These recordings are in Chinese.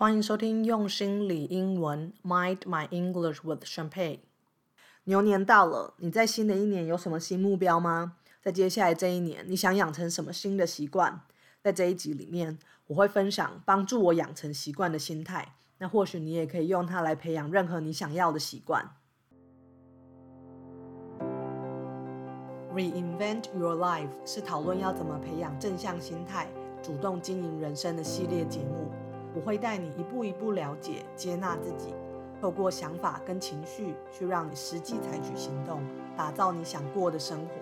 欢迎收听用心理英文，Mind My English with Champagne。牛年到了，你在新的一年有什么新目标吗？在接下来这一年，你想养成什么新的习惯？在这一集里面，我会分享帮助我养成习惯的心态。那或许你也可以用它来培养任何你想要的习惯。Reinvent Your Life 是讨论要怎么培养正向心态、主动经营人生的系列节目。我会带你一步一步了解、接纳自己，透过想法跟情绪去让你实际采取行动，打造你想过的生活。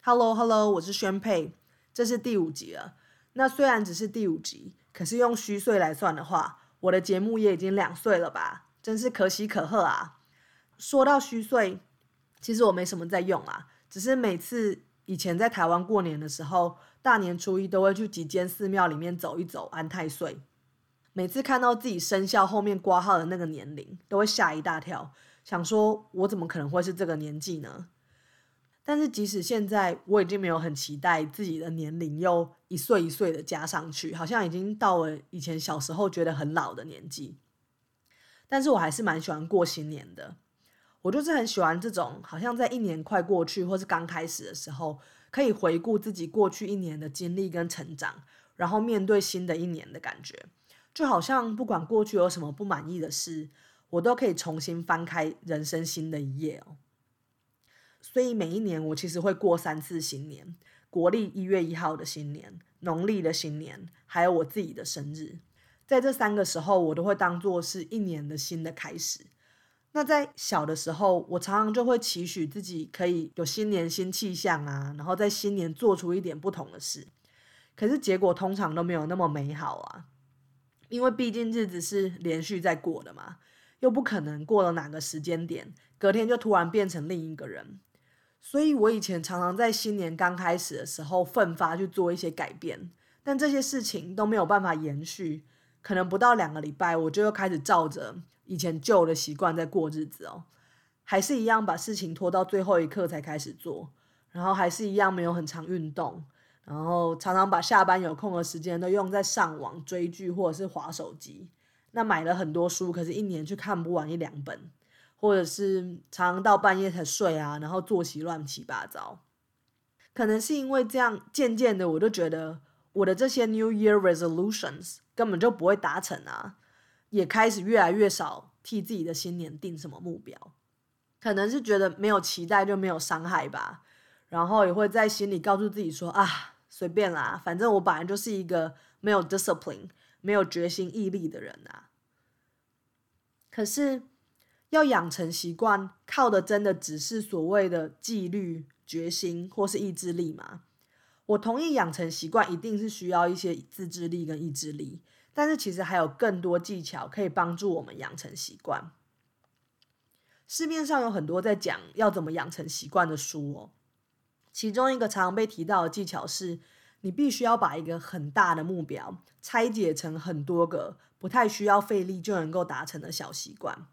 Hello Hello，我是宣佩，这是第五集了。那虽然只是第五集，可是用虚岁来算的话，我的节目也已经两岁了吧？真是可喜可贺啊！说到虚岁，其实我没什么在用啊，只是每次以前在台湾过年的时候。大年初一都会去几间寺庙里面走一走，安太岁。每次看到自己生肖后面挂号的那个年龄，都会吓一大跳，想说我怎么可能会是这个年纪呢？但是即使现在，我已经没有很期待自己的年龄又一岁一岁的加上去，好像已经到了以前小时候觉得很老的年纪。但是我还是蛮喜欢过新年的，我就是很喜欢这种好像在一年快过去或是刚开始的时候。可以回顾自己过去一年的经历跟成长，然后面对新的一年的感觉，就好像不管过去有什么不满意的事，我都可以重新翻开人生新的一页哦。所以每一年我其实会过三次新年：国历一月一号的新年、农历的新年，还有我自己的生日。在这三个时候，我都会当做是一年的新的开始。那在小的时候，我常常就会期许自己可以有新年新气象啊，然后在新年做出一点不同的事。可是结果通常都没有那么美好啊，因为毕竟日子是连续在过的嘛，又不可能过了哪个时间点，隔天就突然变成另一个人。所以我以前常常在新年刚开始的时候奋发去做一些改变，但这些事情都没有办法延续，可能不到两个礼拜，我就又开始照着。以前旧的习惯在过日子哦，还是一样把事情拖到最后一刻才开始做，然后还是一样没有很常运动，然后常常把下班有空的时间都用在上网追剧或者是划手机。那买了很多书，可是一年却看不完一两本，或者是常常到半夜才睡啊，然后作息乱七八糟。可能是因为这样，渐渐的我就觉得我的这些 New Year resolutions 根本就不会达成啊。也开始越来越少替自己的新年定什么目标，可能是觉得没有期待就没有伤害吧，然后也会在心里告诉自己说啊，随便啦，反正我本来就是一个没有 discipline、没有决心毅力的人啊。可是要养成习惯，靠的真的只是所谓的纪律、决心或是意志力吗？我同意养成习惯一定是需要一些自制力跟意志力。但是其实还有更多技巧可以帮助我们养成习惯。市面上有很多在讲要怎么养成习惯的书哦。其中一个常常被提到的技巧是，你必须要把一个很大的目标拆解成很多个不太需要费力就能够达成的小习惯。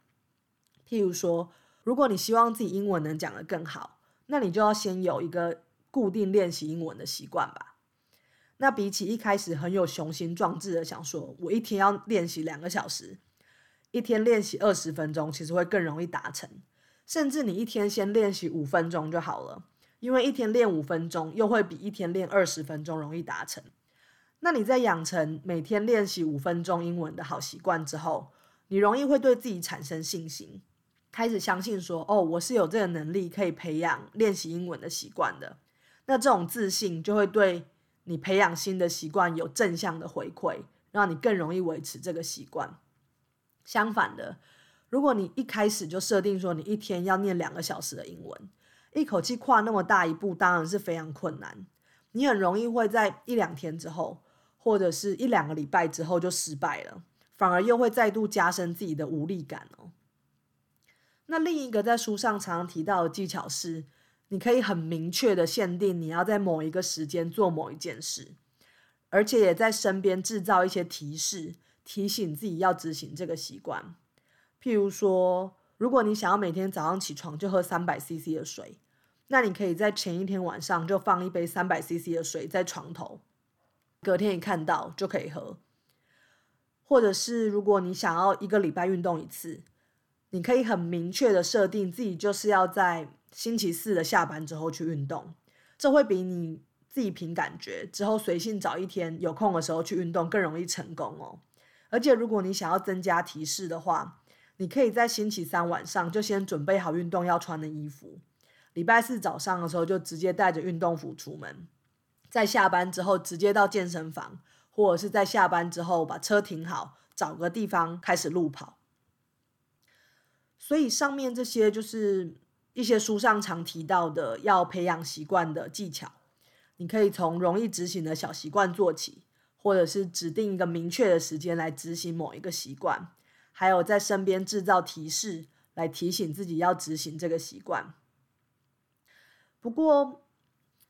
譬如说，如果你希望自己英文能讲得更好，那你就要先有一个固定练习英文的习惯吧。那比起一开始很有雄心壮志的想说，我一天要练习两个小时，一天练习二十分钟，其实会更容易达成。甚至你一天先练习五分钟就好了，因为一天练五分钟，又会比一天练二十分钟容易达成。那你在养成每天练习五分钟英文的好习惯之后，你容易会对自己产生信心，开始相信说，哦，我是有这个能力可以培养练习英文的习惯的。那这种自信就会对。你培养新的习惯有正向的回馈，让你更容易维持这个习惯。相反的，如果你一开始就设定说你一天要念两个小时的英文，一口气跨那么大一步，当然是非常困难。你很容易会在一两天之后，或者是一两个礼拜之后就失败了，反而又会再度加深自己的无力感哦。那另一个在书上常常提到的技巧是。你可以很明确的限定你要在某一个时间做某一件事，而且也在身边制造一些提示，提醒自己要执行这个习惯。譬如说，如果你想要每天早上起床就喝三百 CC 的水，那你可以在前一天晚上就放一杯三百 CC 的水在床头，隔天一看到就可以喝。或者是如果你想要一个礼拜运动一次，你可以很明确的设定自己就是要在星期四的下班之后去运动，这会比你自己凭感觉之后随性找一天有空的时候去运动更容易成功哦。而且如果你想要增加提示的话，你可以在星期三晚上就先准备好运动要穿的衣服，礼拜四早上的时候就直接带着运动服出门，在下班之后直接到健身房。或者是在下班之后把车停好，找个地方开始路跑。所以上面这些就是一些书上常提到的要培养习惯的技巧。你可以从容易执行的小习惯做起，或者是指定一个明确的时间来执行某一个习惯，还有在身边制造提示来提醒自己要执行这个习惯。不过，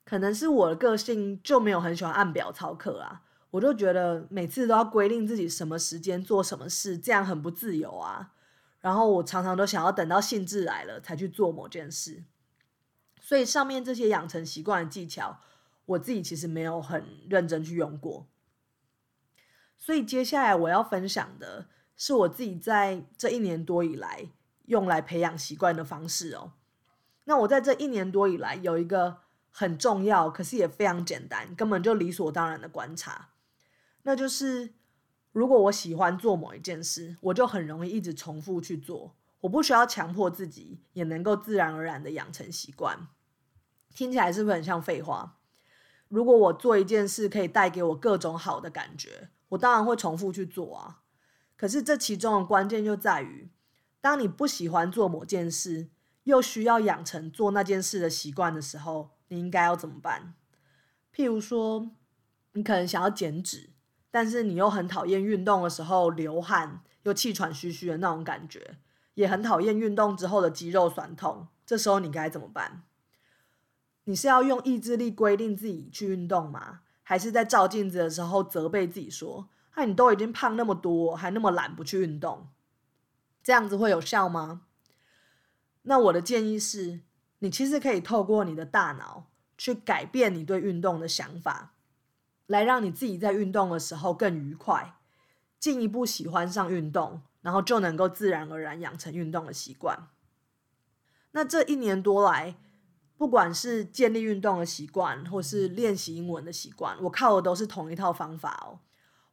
可能是我的个性就没有很喜欢按表操课啊。我就觉得每次都要规定自己什么时间做什么事，这样很不自由啊。然后我常常都想要等到兴致来了才去做某件事。所以上面这些养成习惯的技巧，我自己其实没有很认真去用过。所以接下来我要分享的是我自己在这一年多以来用来培养习惯的方式哦。那我在这一年多以来有一个很重要，可是也非常简单，根本就理所当然的观察。那就是，如果我喜欢做某一件事，我就很容易一直重复去做。我不需要强迫自己，也能够自然而然的养成习惯。听起来是不是很像废话？如果我做一件事可以带给我各种好的感觉，我当然会重复去做啊。可是这其中的关键就在于，当你不喜欢做某件事，又需要养成做那件事的习惯的时候，你应该要怎么办？譬如说，你可能想要减脂。但是你又很讨厌运动的时候流汗又气喘吁吁的那种感觉，也很讨厌运动之后的肌肉酸痛。这时候你该怎么办？你是要用意志力规定自己去运动吗？还是在照镜子的时候责备自己说：“哎，你都已经胖那么多，还那么懒不去运动？”这样子会有效吗？那我的建议是，你其实可以透过你的大脑去改变你对运动的想法。来让你自己在运动的时候更愉快，进一步喜欢上运动，然后就能够自然而然养成运动的习惯。那这一年多来，不管是建立运动的习惯，或是练习英文的习惯，我靠的都是同一套方法哦。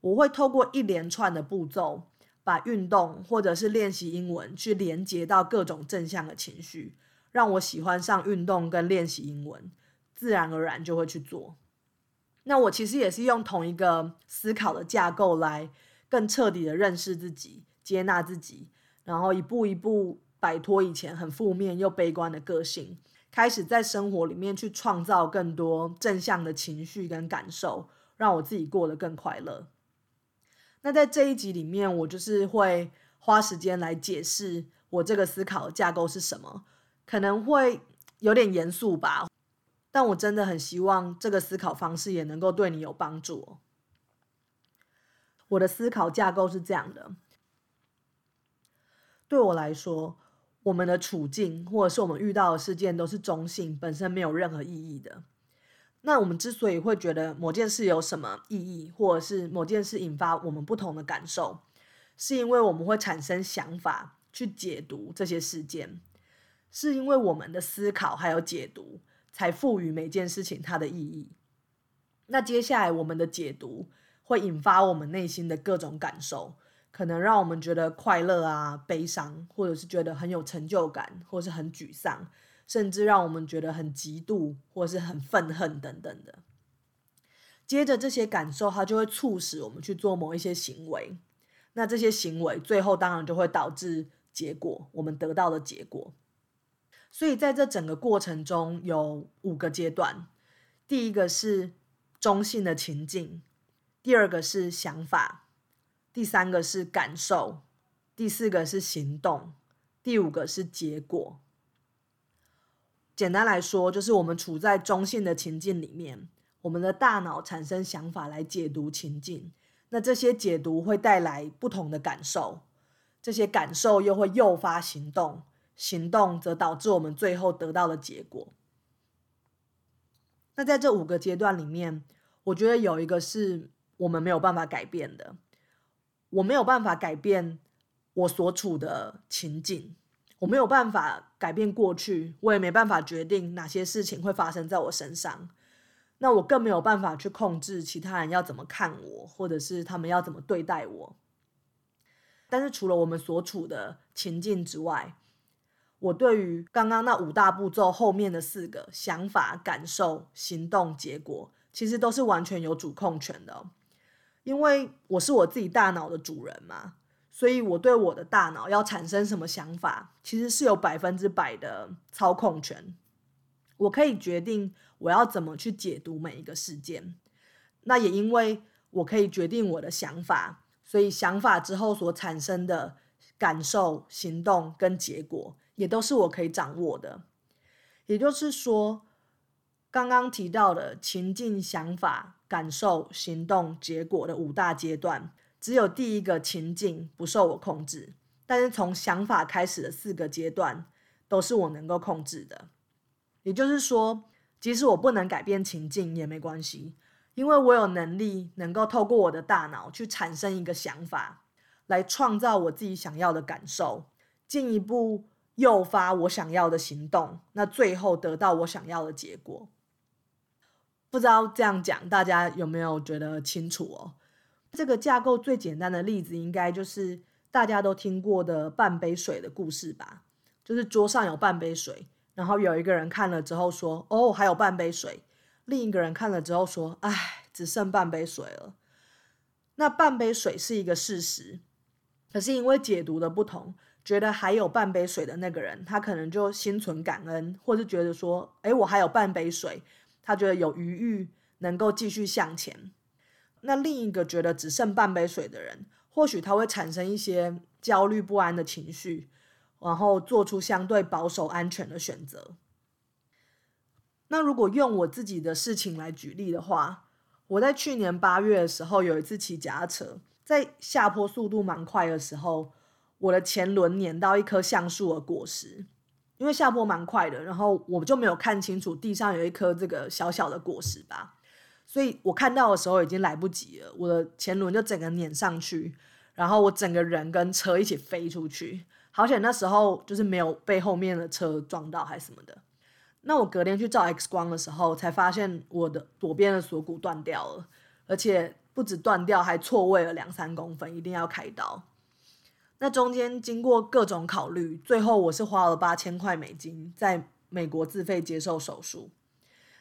我会透过一连串的步骤，把运动或者是练习英文去连接到各种正向的情绪，让我喜欢上运动跟练习英文，自然而然就会去做。那我其实也是用同一个思考的架构来更彻底的认识自己、接纳自己，然后一步一步摆脱以前很负面又悲观的个性，开始在生活里面去创造更多正向的情绪跟感受，让我自己过得更快乐。那在这一集里面，我就是会花时间来解释我这个思考架构是什么，可能会有点严肃吧。但我真的很希望这个思考方式也能够对你有帮助。我的思考架构是这样的：对我来说，我们的处境或者是我们遇到的事件都是中性，本身没有任何意义的。那我们之所以会觉得某件事有什么意义，或者是某件事引发我们不同的感受，是因为我们会产生想法去解读这些事件，是因为我们的思考还有解读。才赋予每件事情它的意义。那接下来我们的解读会引发我们内心的各种感受，可能让我们觉得快乐啊、悲伤，或者是觉得很有成就感，或是很沮丧，甚至让我们觉得很嫉妒，或是很愤恨等等的。接着这些感受，它就会促使我们去做某一些行为。那这些行为最后当然就会导致结果，我们得到的结果。所以在这整个过程中有五个阶段，第一个是中性的情境，第二个是想法，第三个是感受，第四个是行动，第五个是结果。简单来说，就是我们处在中性的情境里面，我们的大脑产生想法来解读情境，那这些解读会带来不同的感受，这些感受又会诱发行动。行动则导致我们最后得到的结果。那在这五个阶段里面，我觉得有一个是我们没有办法改变的。我没有办法改变我所处的情境，我没有办法改变过去，我也没办法决定哪些事情会发生在我身上。那我更没有办法去控制其他人要怎么看我，或者是他们要怎么对待我。但是除了我们所处的情境之外，我对于刚刚那五大步骤后面的四个想法、感受、行动、结果，其实都是完全有主控权的。因为我是我自己大脑的主人嘛，所以我对我的大脑要产生什么想法，其实是有百分之百的操控权。我可以决定我要怎么去解读每一个事件。那也因为我可以决定我的想法，所以想法之后所产生的感受、行动跟结果，也都是我可以掌握的。也就是说，刚刚提到的情境、想法。感受、行动、结果的五大阶段，只有第一个情境不受我控制，但是从想法开始的四个阶段都是我能够控制的。也就是说，即使我不能改变情境也没关系，因为我有能力能够透过我的大脑去产生一个想法，来创造我自己想要的感受，进一步诱发我想要的行动，那最后得到我想要的结果。不知道这样讲大家有没有觉得清楚哦？这个架构最简单的例子，应该就是大家都听过的半杯水的故事吧？就是桌上有半杯水，然后有一个人看了之后说：“哦，还有半杯水。”另一个人看了之后说：“唉，只剩半杯水了。”那半杯水是一个事实，可是因为解读的不同，觉得还有半杯水的那个人，他可能就心存感恩，或是觉得说：“哎，我还有半杯水。”他觉得有余裕，能够继续向前。那另一个觉得只剩半杯水的人，或许他会产生一些焦虑不安的情绪，然后做出相对保守安全的选择。那如果用我自己的事情来举例的话，我在去年八月的时候有一次骑脚踏车，在下坡速度蛮快的时候，我的前轮碾到一棵橡树的果实。因为下坡蛮快的，然后我就没有看清楚地上有一颗这个小小的果实吧，所以我看到的时候已经来不及了，我的前轮就整个碾上去，然后我整个人跟车一起飞出去，好险那时候就是没有被后面的车撞到还是什么的。那我隔天去照 X 光的时候，才发现我的左边的锁骨断掉了，而且不止断掉，还错位了两三公分，一定要开刀。那中间经过各种考虑，最后我是花了八千块美金在美国自费接受手术。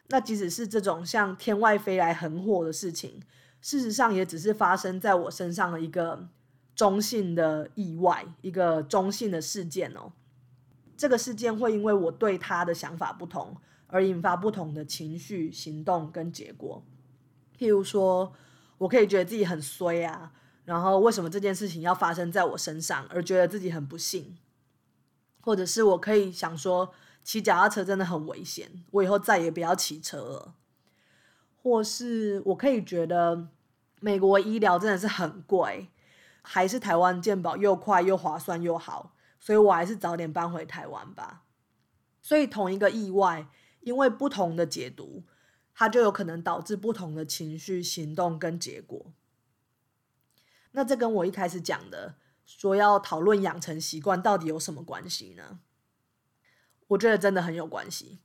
那即使是这种像天外飞来横祸的事情，事实上也只是发生在我身上的一个中性的意外，一个中性的事件哦。这个事件会因为我对他的想法不同，而引发不同的情绪、行动跟结果。譬如说，我可以觉得自己很衰啊。然后为什么这件事情要发生在我身上，而觉得自己很不幸，或者是我可以想说骑脚踏车真的很危险，我以后再也不要骑车了，或是我可以觉得美国医疗真的是很贵，还是台湾健保又快又划算又好，所以我还是早点搬回台湾吧。所以同一个意外，因为不同的解读，它就有可能导致不同的情绪、行动跟结果。那这跟我一开始讲的说要讨论养成习惯到底有什么关系呢？我觉得真的很有关系。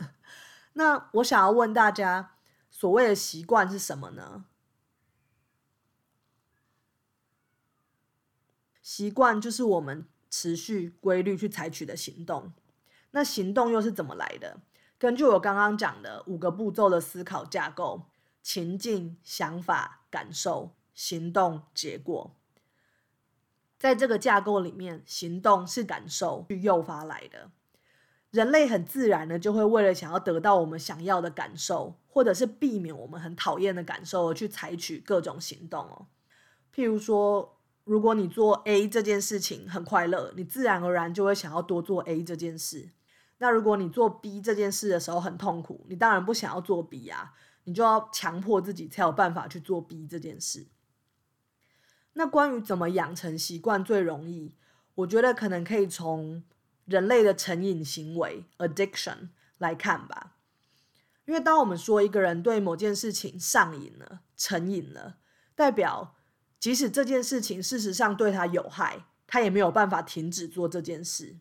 那我想要问大家，所谓的习惯是什么呢？习惯就是我们持续规律去采取的行动。那行动又是怎么来的？根据我刚刚讲的五个步骤的思考架构：情境、想法、感受。行动结果，在这个架构里面，行动是感受去诱发来的。人类很自然的就会为了想要得到我们想要的感受，或者是避免我们很讨厌的感受而去采取各种行动哦。譬如说，如果你做 A 这件事情很快乐，你自然而然就会想要多做 A 这件事。那如果你做 B 这件事的时候很痛苦，你当然不想要做 B 啊，你就要强迫自己才有办法去做 B 这件事。那关于怎么养成习惯最容易，我觉得可能可以从人类的成瘾行为 （addiction） 来看吧。因为当我们说一个人对某件事情上瘾了、成瘾了，代表即使这件事情事实上对他有害，他也没有办法停止做这件事。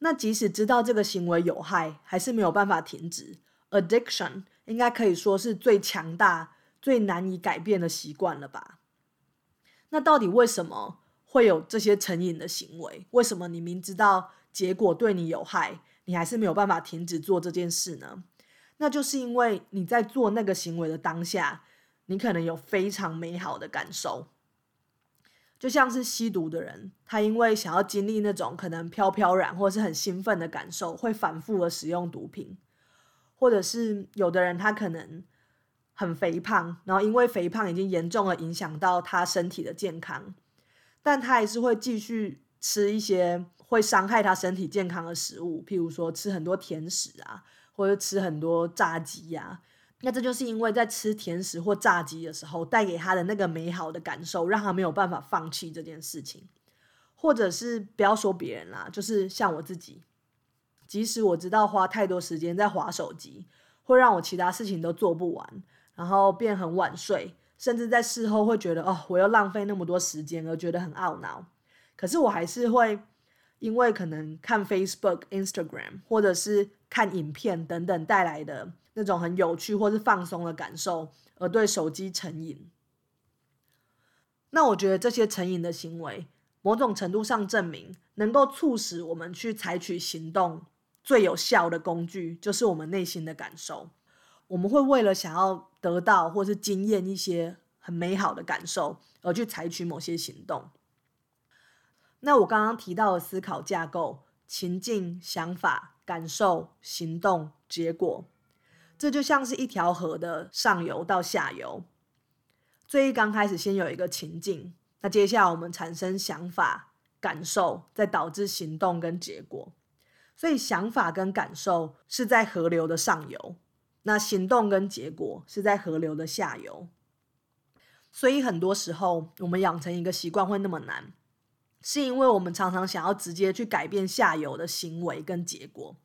那即使知道这个行为有害，还是没有办法停止。Addiction 应该可以说是最强大、最难以改变的习惯了吧？那到底为什么会有这些成瘾的行为？为什么你明知道结果对你有害，你还是没有办法停止做这件事呢？那就是因为你在做那个行为的当下，你可能有非常美好的感受。就像是吸毒的人，他因为想要经历那种可能飘飘然或是很兴奋的感受，会反复的使用毒品；或者是有的人他可能很肥胖，然后因为肥胖已经严重的影响到他身体的健康，但他还是会继续吃一些会伤害他身体健康的食物，譬如说吃很多甜食啊，或者吃很多炸鸡呀。那这就是因为在吃甜食或炸鸡的时候带给他的那个美好的感受，让他没有办法放弃这件事情，或者是不要说别人啦，就是像我自己，即使我知道花太多时间在划手机，会让我其他事情都做不完，然后变很晚睡，甚至在事后会觉得哦，我又浪费那么多时间而觉得很懊恼，可是我还是会因为可能看 Facebook、Instagram 或者是看影片等等带来的。那种很有趣或是放松的感受，而对手机成瘾。那我觉得这些成瘾的行为，某种程度上证明，能够促使我们去采取行动最有效的工具，就是我们内心的感受。我们会为了想要得到或是经验一些很美好的感受，而去采取某些行动。那我刚刚提到的思考架构：情境、想法、感受、行动、结果。这就像是一条河的上游到下游，最一刚开始先有一个情境，那接下来我们产生想法、感受，再导致行动跟结果。所以想法跟感受是在河流的上游，那行动跟结果是在河流的下游。所以很多时候我们养成一个习惯会那么难，是因为我们常常想要直接去改变下游的行为跟结果。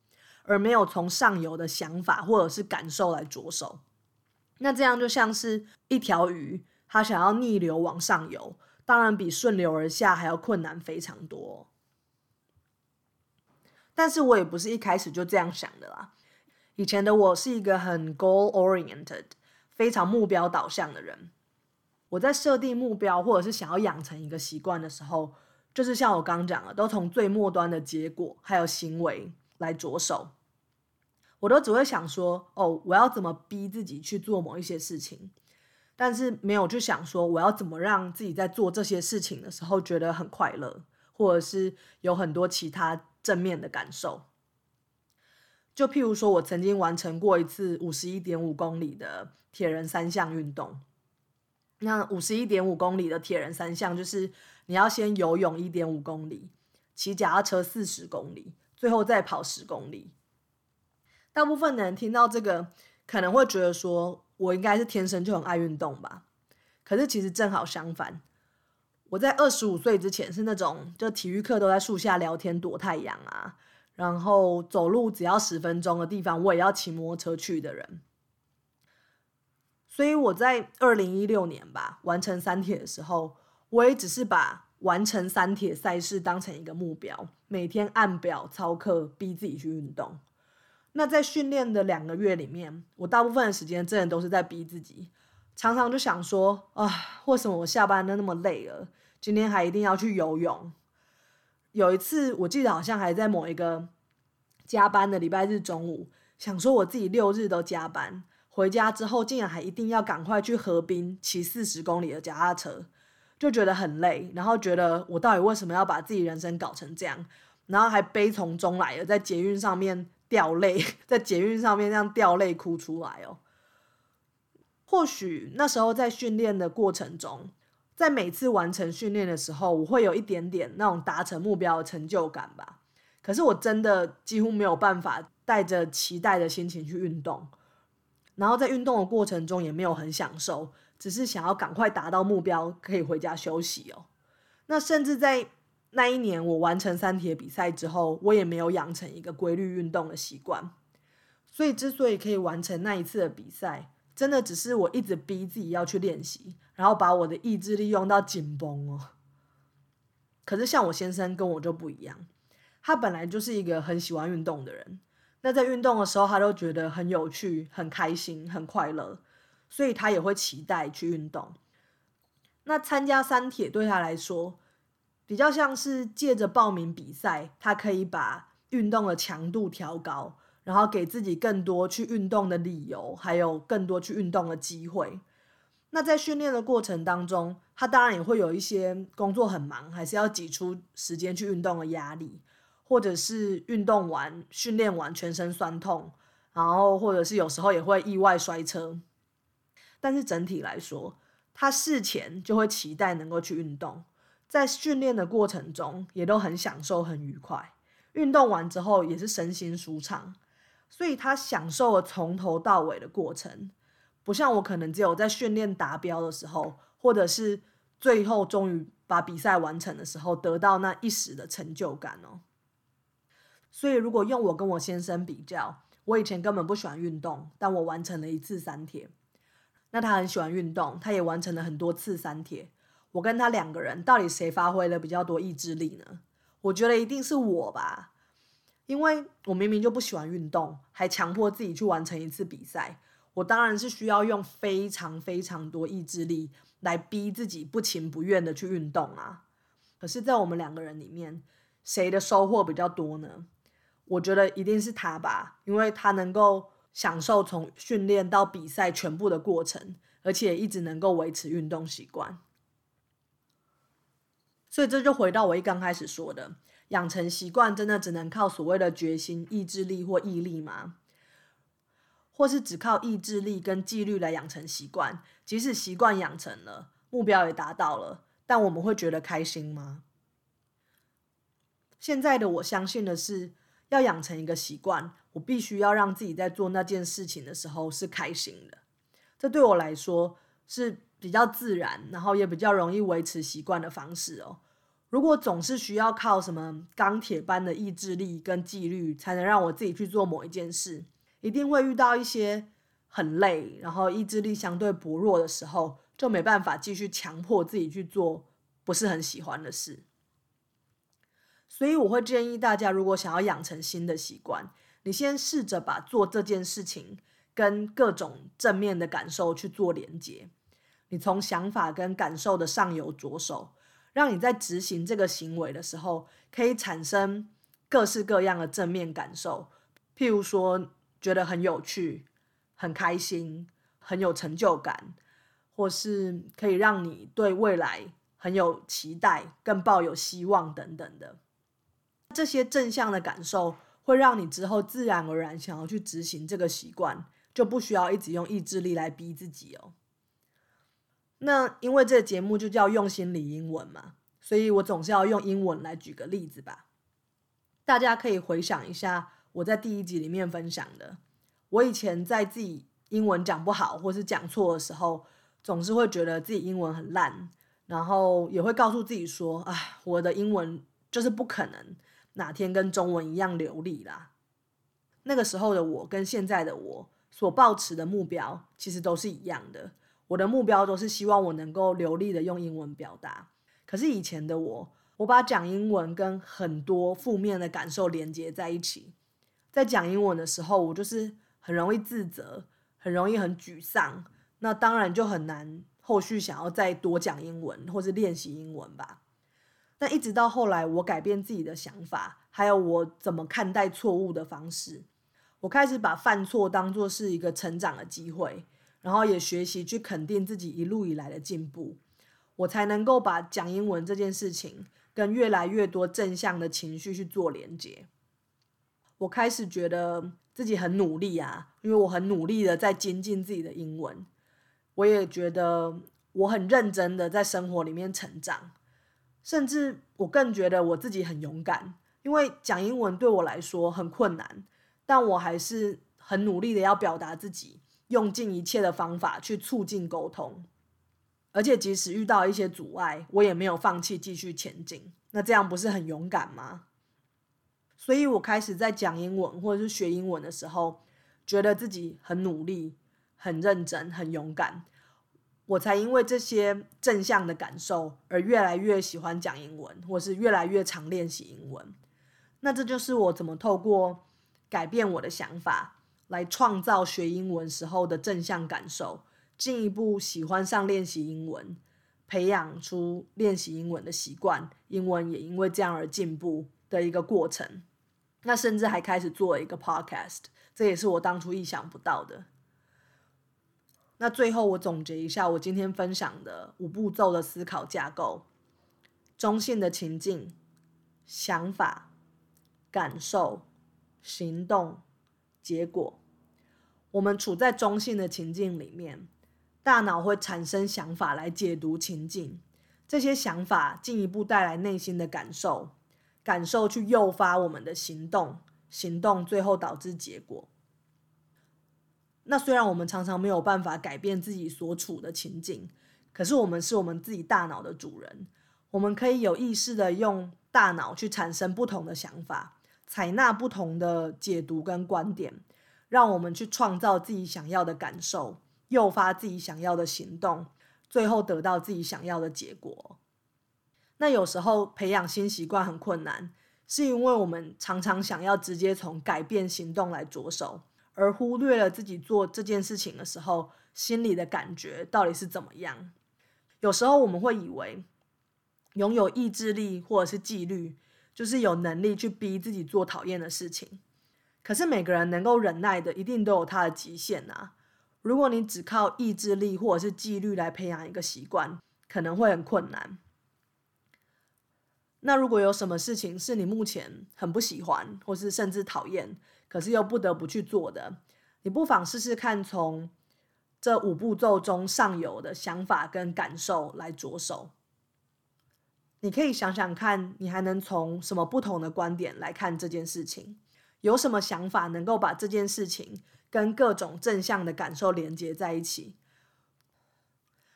而没有从上游的想法或者是感受来着手，那这样就像是一条鱼，它想要逆流往上游，当然比顺流而下还要困难非常多。但是我也不是一开始就这样想的啦。以前的我是一个很 goal oriented、非常目标导向的人。我在设定目标或者是想要养成一个习惯的时候，就是像我刚讲的，都从最末端的结果还有行为。来着手，我都只会想说，哦，我要怎么逼自己去做某一些事情，但是没有去想说，我要怎么让自己在做这些事情的时候觉得很快乐，或者是有很多其他正面的感受。就譬如说，我曾经完成过一次五十一点五公里的铁人三项运动。那五十一点五公里的铁人三项，就是你要先游泳一点五公里，骑脚踏车四十公里。最后再跑十公里，大部分的人听到这个可能会觉得说，我应该是天生就很爱运动吧。可是其实正好相反，我在二十五岁之前是那种就体育课都在树下聊天躲太阳啊，然后走路只要十分钟的地方我也要骑摩托车去的人。所以我在二零一六年吧完成三铁的时候，我也只是把。完成三铁赛事当成一个目标，每天按表操课，逼自己去运动。那在训练的两个月里面，我大部分的时间真的都是在逼自己，常常就想说啊，为什么我下班都那么累了，今天还一定要去游泳？有一次我记得好像还在某一个加班的礼拜日中午，想说我自己六日都加班，回家之后竟然还一定要赶快去河滨骑四十公里的脚踏车。就觉得很累，然后觉得我到底为什么要把自己人生搞成这样，然后还悲从中来了在捷运上面掉泪，在捷运上面这样掉泪哭出来哦。或许那时候在训练的过程中，在每次完成训练的时候，我会有一点点那种达成目标的成就感吧。可是我真的几乎没有办法带着期待的心情去运动，然后在运动的过程中也没有很享受。只是想要赶快达到目标，可以回家休息哦。那甚至在那一年我完成三铁比赛之后，我也没有养成一个规律运动的习惯。所以之所以可以完成那一次的比赛，真的只是我一直逼自己要去练习，然后把我的意志力用到紧绷哦。可是像我先生跟我就不一样，他本来就是一个很喜欢运动的人，那在运动的时候他都觉得很有趣、很开心、很快乐，所以他也会期待去运动。那参加三铁对他来说，比较像是借着报名比赛，他可以把运动的强度调高，然后给自己更多去运动的理由，还有更多去运动的机会。那在训练的过程当中，他当然也会有一些工作很忙，还是要挤出时间去运动的压力，或者是运动完、训练完全身酸痛，然后或者是有时候也会意外摔车。但是整体来说，他事前就会期待能够去运动，在训练的过程中也都很享受、很愉快。运动完之后也是身心舒畅，所以他享受了从头到尾的过程。不像我，可能只有在训练达标的时候，或者是最后终于把比赛完成的时候，得到那一时的成就感哦。所以，如果用我跟我先生比较，我以前根本不喜欢运动，但我完成了一次三铁。那他很喜欢运动，他也完成了很多次三铁。我跟他两个人，到底谁发挥了比较多意志力呢？我觉得一定是我吧，因为我明明就不喜欢运动，还强迫自己去完成一次比赛。我当然是需要用非常非常多意志力来逼自己不情不愿的去运动啊。可是，在我们两个人里面，谁的收获比较多呢？我觉得一定是他吧，因为他能够享受从训练到比赛全部的过程，而且一直能够维持运动习惯。所以这就回到我一刚开始说的，养成习惯真的只能靠所谓的决心、意志力或毅力吗？或是只靠意志力跟纪律来养成习惯，即使习惯养成了，目标也达到了，但我们会觉得开心吗？现在的我相信的是，要养成一个习惯，我必须要让自己在做那件事情的时候是开心的。这对我来说是比较自然，然后也比较容易维持习惯的方式哦。如果总是需要靠什么钢铁般的意志力跟纪律，才能让我自己去做某一件事。一定会遇到一些很累，然后意志力相对薄弱的时候，就没办法继续强迫自己去做不是很喜欢的事。所以我会建议大家，如果想要养成新的习惯，你先试着把做这件事情跟各种正面的感受去做连接。你从想法跟感受的上游着手，让你在执行这个行为的时候，可以产生各式各样的正面感受，譬如说。觉得很有趣、很开心、很有成就感，或是可以让你对未来很有期待、更抱有希望等等的这些正向的感受，会让你之后自然而然想要去执行这个习惯，就不需要一直用意志力来逼自己哦。那因为这个节目就叫用心理英文嘛，所以我总是要用英文来举个例子吧。大家可以回想一下。我在第一集里面分享的，我以前在自己英文讲不好或是讲错的时候，总是会觉得自己英文很烂，然后也会告诉自己说：“哎，我的英文就是不可能哪天跟中文一样流利啦。”那个时候的我跟现在的我所抱持的目标其实都是一样的，我的目标都是希望我能够流利的用英文表达。可是以前的我，我把讲英文跟很多负面的感受连接在一起。在讲英文的时候，我就是很容易自责，很容易很沮丧，那当然就很难后续想要再多讲英文或是练习英文吧。那一直到后来，我改变自己的想法，还有我怎么看待错误的方式，我开始把犯错当做是一个成长的机会，然后也学习去肯定自己一路以来的进步，我才能够把讲英文这件事情跟越来越多正向的情绪去做连接。我开始觉得自己很努力啊，因为我很努力的在精进自己的英文。我也觉得我很认真的在生活里面成长，甚至我更觉得我自己很勇敢，因为讲英文对我来说很困难，但我还是很努力的要表达自己，用尽一切的方法去促进沟通，而且即使遇到一些阻碍，我也没有放弃继续前进。那这样不是很勇敢吗？所以我开始在讲英文或者是学英文的时候，觉得自己很努力，很认真、很勇敢，我才因为这些正向的感受而越来越喜欢讲英文，或是越来越常练习英文。那这就是我怎么透过改变我的想法，来创造学英文时候的正向感受，进一步喜欢上练习英文，培养出练习英文的习惯，英文也因为这样而进步的一个过程。那甚至还开始做一个 podcast，这也是我当初意想不到的。那最后我总结一下我今天分享的五步骤的思考架构：中性的情境、想法。感受、行动、结果，我们处在中性的情境里面，大脑会产生想法来解读情境，这些想法进一步带来内心的感受，感受去诱发我们的行动，行动最后导致结果。那虽然我们常常没有办法改变自己所处的情境，可是我们是我们自己大脑的主人，我们可以有意识的用大脑去产生不同的想法。采纳不同的解读跟观点，让我们去创造自己想要的感受，诱发自己想要的行动，最后得到自己想要的结果。那有时候培养新习惯很困难，是因为我们常常想要直接从改变行动来着手，而忽略了自己做这件事情的时候心里的感觉到底是怎么样。有时候我们会以为拥有意志力或者是纪律。就是有能力去逼自己做讨厌的事情，可是每个人能够忍耐的，一定都有他的极限啊。如果你只靠意志力或者是纪律来培养一个习惯，可能会很困难。那如果有什么事情是你目前很不喜欢，或是甚至讨厌，可是又不得不去做的，你不妨试试看从这五步骤中上游的想法跟感受来着手。你可以想想看，你还能从什么不同的观点来看这件事情？有什么想法能够把这件事情跟各种正向的感受连接在一起？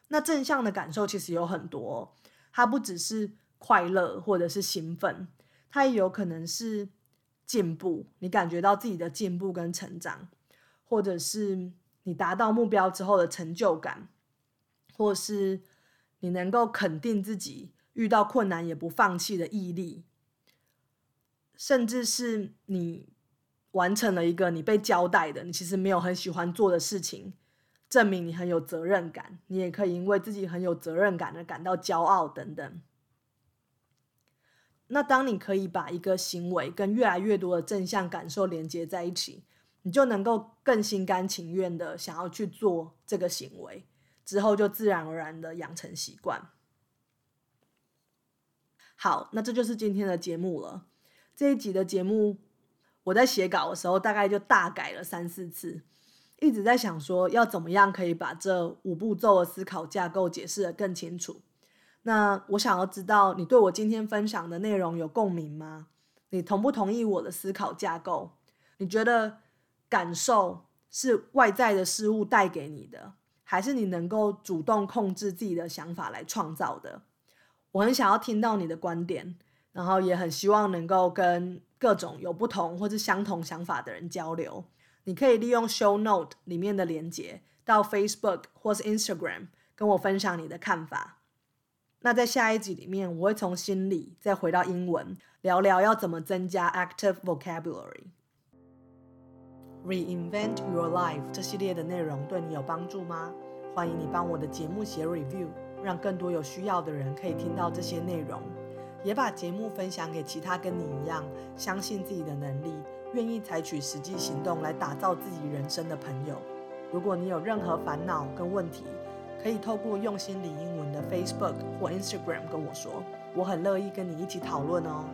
那正向的感受其实有很多，它不只是快乐或者是兴奋，它也有可能是进步，你感觉到自己的进步跟成长，或者是你达到目标之后的成就感，或是你能够肯定自己。遇到困难也不放弃的毅力，甚至是你完成了一个你被交代的、你其实没有很喜欢做的事情，证明你很有责任感。你也可以因为自己很有责任感而感到骄傲等等。那当你可以把一个行为跟越来越多的正向感受连接在一起，你就能够更心甘情愿的想要去做这个行为，之后就自然而然的养成习惯。好，那这就是今天的节目了。这一集的节目，我在写稿的时候大概就大改了三四次，一直在想说要怎么样可以把这五步骤的思考架构解释的更清楚。那我想要知道你对我今天分享的内容有共鸣吗？你同不同意我的思考架构？你觉得感受是外在的事物带给你的，还是你能够主动控制自己的想法来创造的？我很想要听到你的观点，然后也很希望能够跟各种有不同或是相同想法的人交流。你可以利用 Show Note 里面的连接到 Facebook 或是 Instagram 跟我分享你的看法。那在下一集里面，我会从心理再回到英文，聊聊要怎么增加 Active Vocabulary。Reinvent Your Life 这系列的内容对你有帮助吗？欢迎你帮我的节目写 Review。让更多有需要的人可以听到这些内容，也把节目分享给其他跟你一样相信自己的能力、愿意采取实际行动来打造自己人生的朋友。如果你有任何烦恼跟问题，可以透过用心理英文的 Facebook 或 Instagram 跟我说，我很乐意跟你一起讨论哦。